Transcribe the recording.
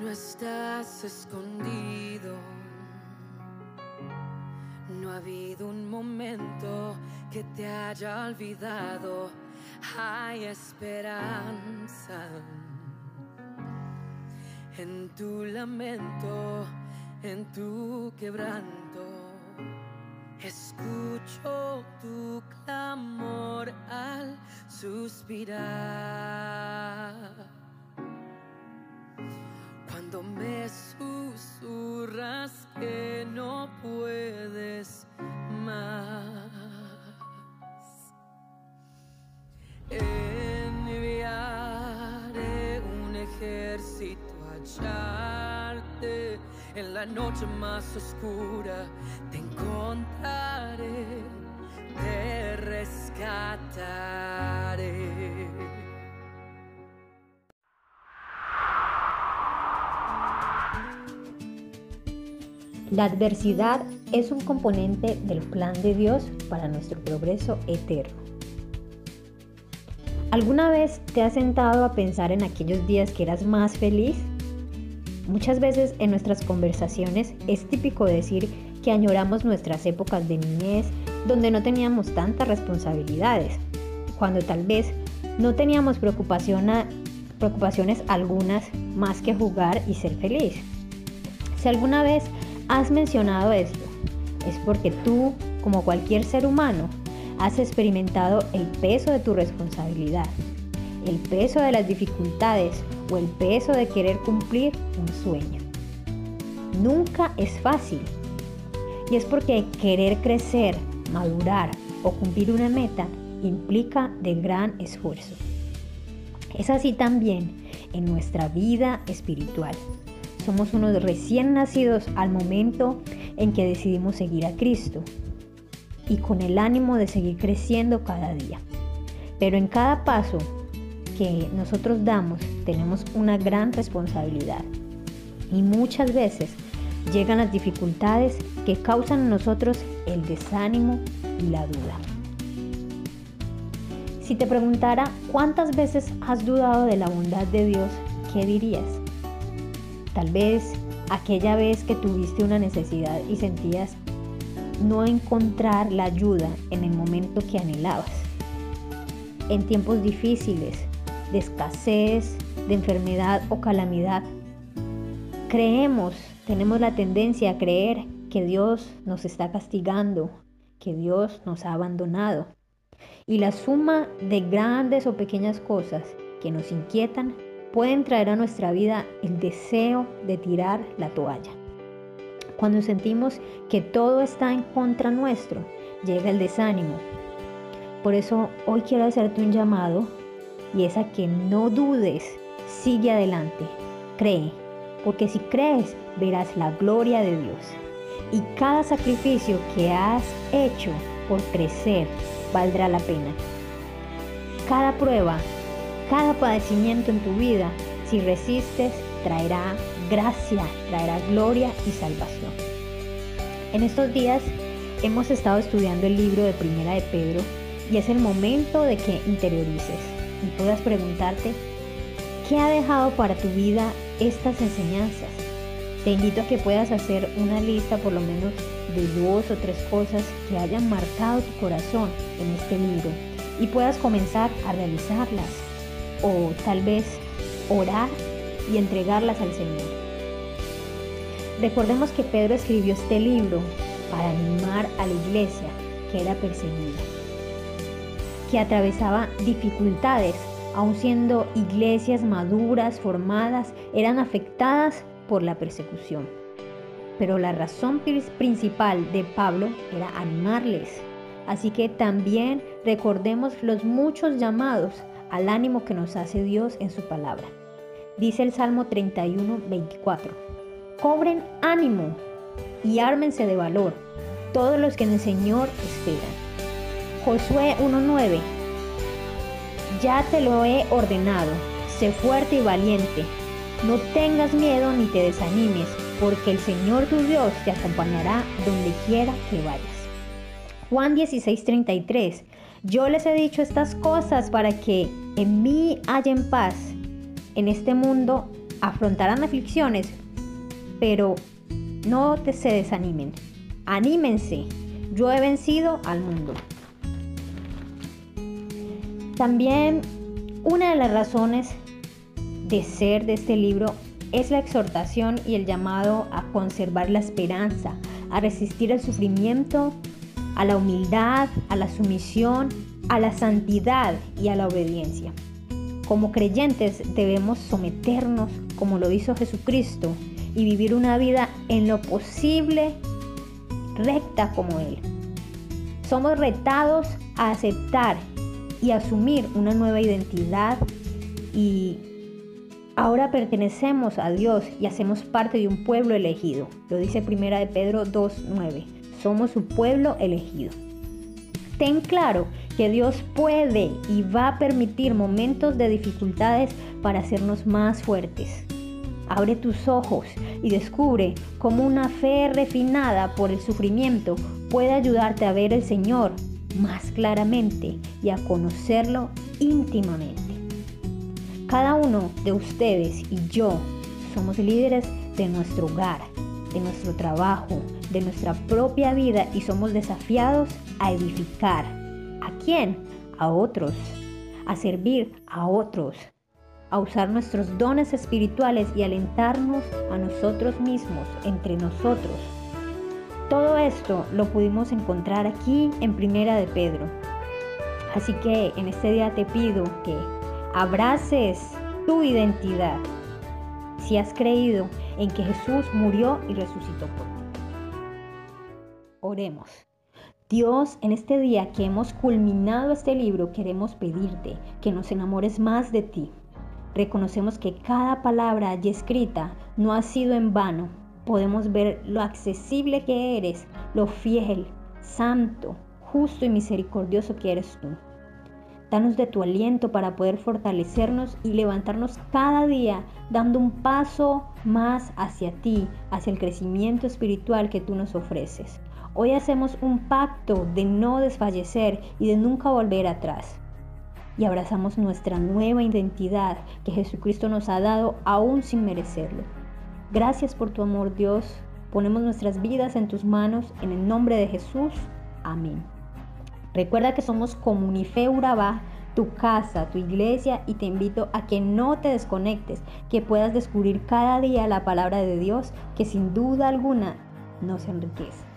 no estás escondido. No ha habido un momento que te haya olvidado. Hay esperanza en tu lamento, en tu quebranto. Escucho tu clamor al suspirar. La noche más oscura. Te encontraré, te rescataré. La adversidad es un componente del plan de Dios para nuestro progreso eterno. ¿Alguna vez te has sentado a pensar en aquellos días que eras más feliz? Muchas veces en nuestras conversaciones es típico decir que añoramos nuestras épocas de niñez donde no teníamos tantas responsabilidades, cuando tal vez no teníamos preocupaciones algunas más que jugar y ser feliz. Si alguna vez has mencionado esto, es porque tú, como cualquier ser humano, has experimentado el peso de tu responsabilidad, el peso de las dificultades o el peso de querer cumplir un sueño. Nunca es fácil. Y es porque querer crecer, madurar o cumplir una meta implica de gran esfuerzo. Es así también en nuestra vida espiritual. Somos unos recién nacidos al momento en que decidimos seguir a Cristo y con el ánimo de seguir creciendo cada día. Pero en cada paso nosotros damos tenemos una gran responsabilidad y muchas veces llegan las dificultades que causan en nosotros el desánimo y la duda. Si te preguntara cuántas veces has dudado de la bondad de Dios, ¿qué dirías? Tal vez aquella vez que tuviste una necesidad y sentías no encontrar la ayuda en el momento que anhelabas. En tiempos difíciles, de escasez, de enfermedad o calamidad, creemos, tenemos la tendencia a creer que Dios nos está castigando, que Dios nos ha abandonado. Y la suma de grandes o pequeñas cosas que nos inquietan pueden traer a nuestra vida el deseo de tirar la toalla. Cuando sentimos que todo está en contra nuestro, llega el desánimo. Por eso hoy quiero hacerte un llamado y es a que no dudes, sigue adelante, cree, porque si crees verás la gloria de Dios. Y cada sacrificio que has hecho por crecer valdrá la pena. Cada prueba cada padecimiento en tu vida, si resistes, traerá gracia, traerá gloria y salvación. En estos días hemos estado estudiando el libro de Primera de Pedro y es el momento de que interiorices y puedas preguntarte, ¿qué ha dejado para tu vida estas enseñanzas? Te invito a que puedas hacer una lista por lo menos de dos o tres cosas que hayan marcado tu corazón en este libro y puedas comenzar a realizarlas o tal vez orar y entregarlas al Señor. Recordemos que Pedro escribió este libro para animar a la iglesia que era perseguida, que atravesaba dificultades, aun siendo iglesias maduras, formadas, eran afectadas por la persecución. Pero la razón principal de Pablo era animarles. Así que también recordemos los muchos llamados al ánimo que nos hace Dios en su palabra. Dice el Salmo 31, 24. Cobren ánimo y ármense de valor todos los que en el Señor esperan. Josué 1.9. Ya te lo he ordenado, sé fuerte y valiente, no tengas miedo ni te desanimes, porque el Señor tu Dios te acompañará donde quiera que vayas. Juan 16.33. Yo les he dicho estas cosas para que en mí hallen paz. En este mundo afrontarán aflicciones, pero no te se desanimen. Anímense. Yo he vencido al mundo. También una de las razones de ser de este libro es la exhortación y el llamado a conservar la esperanza, a resistir el sufrimiento, a la humildad, a la sumisión, a la santidad y a la obediencia. Como creyentes debemos someternos como lo hizo Jesucristo y vivir una vida en lo posible recta como Él. Somos retados a aceptar y asumir una nueva identidad y ahora pertenecemos a Dios y hacemos parte de un pueblo elegido. Lo dice primera de Pedro 2.9. Somos su pueblo elegido. Ten claro que Dios puede y va a permitir momentos de dificultades para hacernos más fuertes. Abre tus ojos y descubre cómo una fe refinada por el sufrimiento puede ayudarte a ver al Señor más claramente y a conocerlo íntimamente. Cada uno de ustedes y yo somos líderes de nuestro hogar, de nuestro trabajo, de nuestra propia vida y somos desafiados a edificar. ¿A quién? A otros. A servir a otros. A usar nuestros dones espirituales y alentarnos a nosotros mismos, entre nosotros todo esto lo pudimos encontrar aquí en Primera de Pedro. Así que en este día te pido que abraces tu identidad si has creído en que Jesús murió y resucitó por ti. Oremos. Dios, en este día que hemos culminado este libro, queremos pedirte que nos enamores más de ti. Reconocemos que cada palabra allí escrita no ha sido en vano, podemos ver lo accesible que eres, lo fiel, santo, justo y misericordioso que eres tú. Danos de tu aliento para poder fortalecernos y levantarnos cada día dando un paso más hacia ti, hacia el crecimiento espiritual que tú nos ofreces. Hoy hacemos un pacto de no desfallecer y de nunca volver atrás. Y abrazamos nuestra nueva identidad que Jesucristo nos ha dado aún sin merecerlo. Gracias por tu amor, Dios. Ponemos nuestras vidas en tus manos, en el nombre de Jesús. Amén. Recuerda que somos Comunife Urabá, tu casa, tu iglesia, y te invito a que no te desconectes, que puedas descubrir cada día la palabra de Dios, que sin duda alguna nos enriquece.